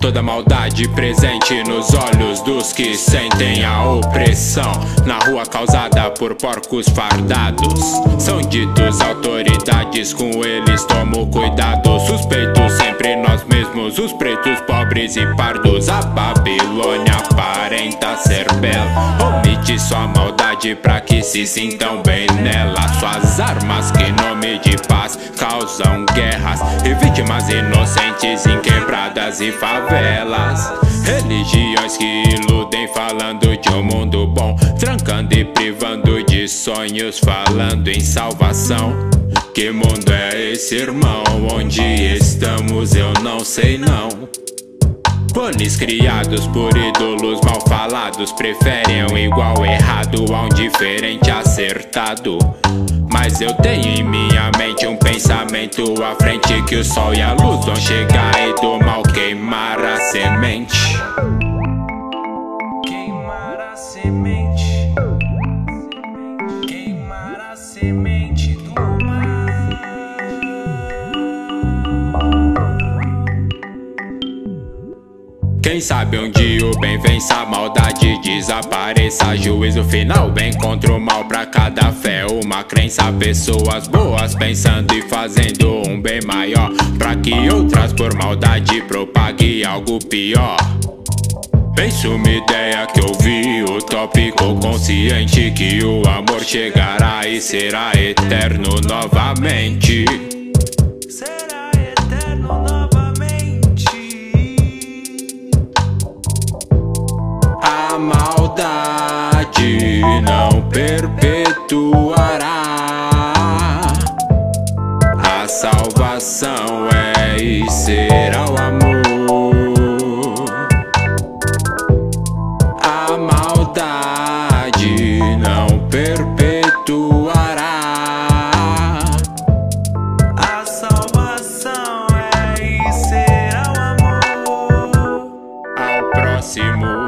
Toda maldade presente nos olhos dos que sentem a opressão. Na rua causada por porcos fardados São ditos autoridades, com eles tomo cuidado Suspeitos sempre nós os pretos, pobres e pardos A Babilônia aparenta ser bela. Omite sua maldade pra que se sintam bem nela. Suas armas que em nome de paz causam guerras E vítimas inocentes em quebradas e favelas. Religiões que iludem falando de um mundo bom Trancando e privando de sonhos falando em salvação. Que mundo é esse irmão? Onde estamos eu não sei não. Panes criados por ídolos mal falados Preferem o igual errado a um diferente acertado. Mas eu tenho em minha mente um pensamento à frente Que o sol e a luz vão chegar e do mal queimar a semente. Queimar a semente Quem sabe um dia o bem vença a maldade desapareça. Juízo final bem contra o mal pra cada fé Uma crença, pessoas boas pensando e fazendo um bem maior Pra que outras por maldade propague algo pior. Penso uma ideia que eu vi utópico consciente Que o amor chegará e será eterno novamente maldade não perpetuará. A salvação é e será o amor. A maldade não perpetuará. A salvação é e será o amor. Ao próximo.